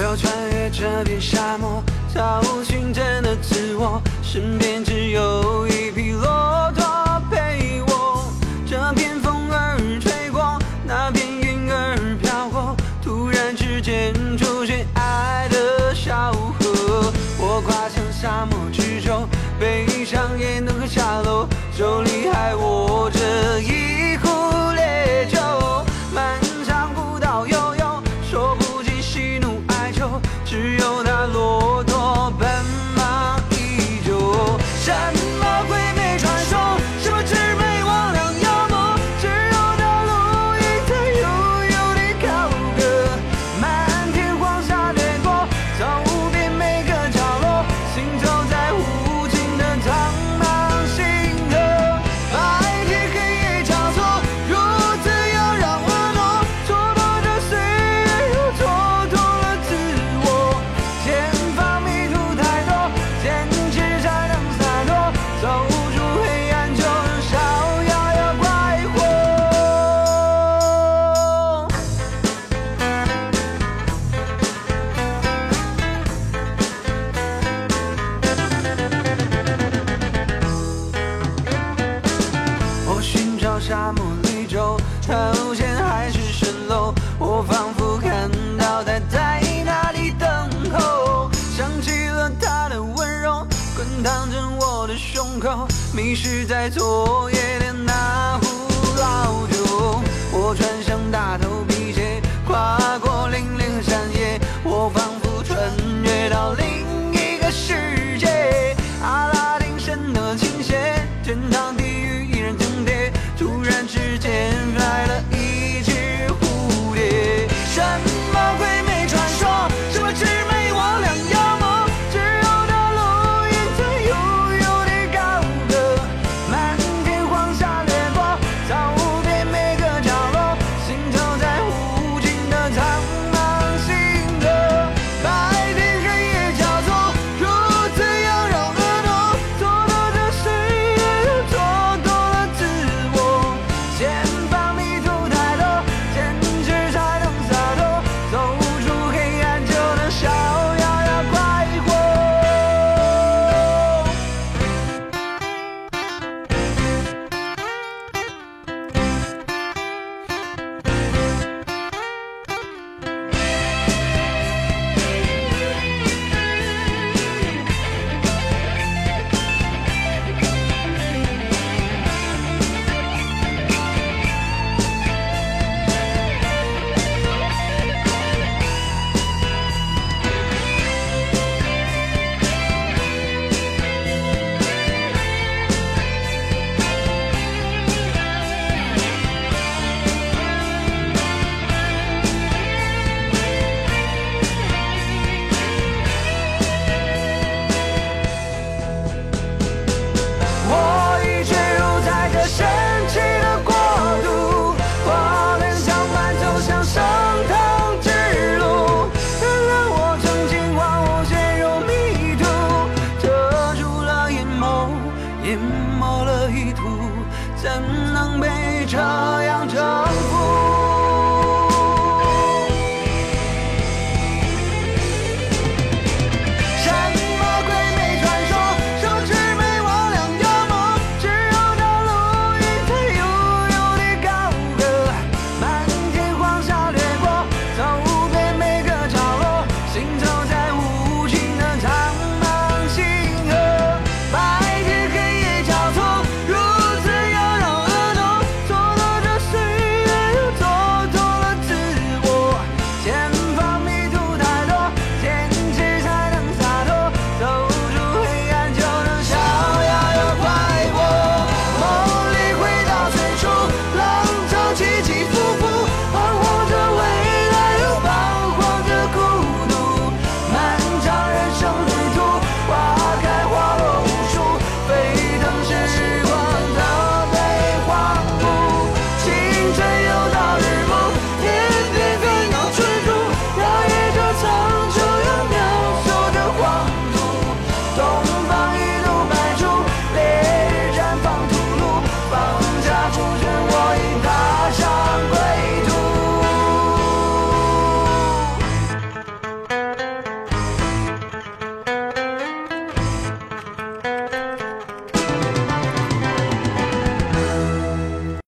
我要穿越这片沙漠，找寻真的自我。身边只有一匹骆驼陪我，这片风儿吹过，那片云儿飘过，突然之间出现爱的小河，我跨向沙漠之中，悲伤也能和下落，手里还握着一。沙漠绿洲头衔海市蜃楼我仿佛看到他在那里等候？想起了他的温柔滚烫着我的胸口迷失在昨夜。多了意图怎能被这样征服？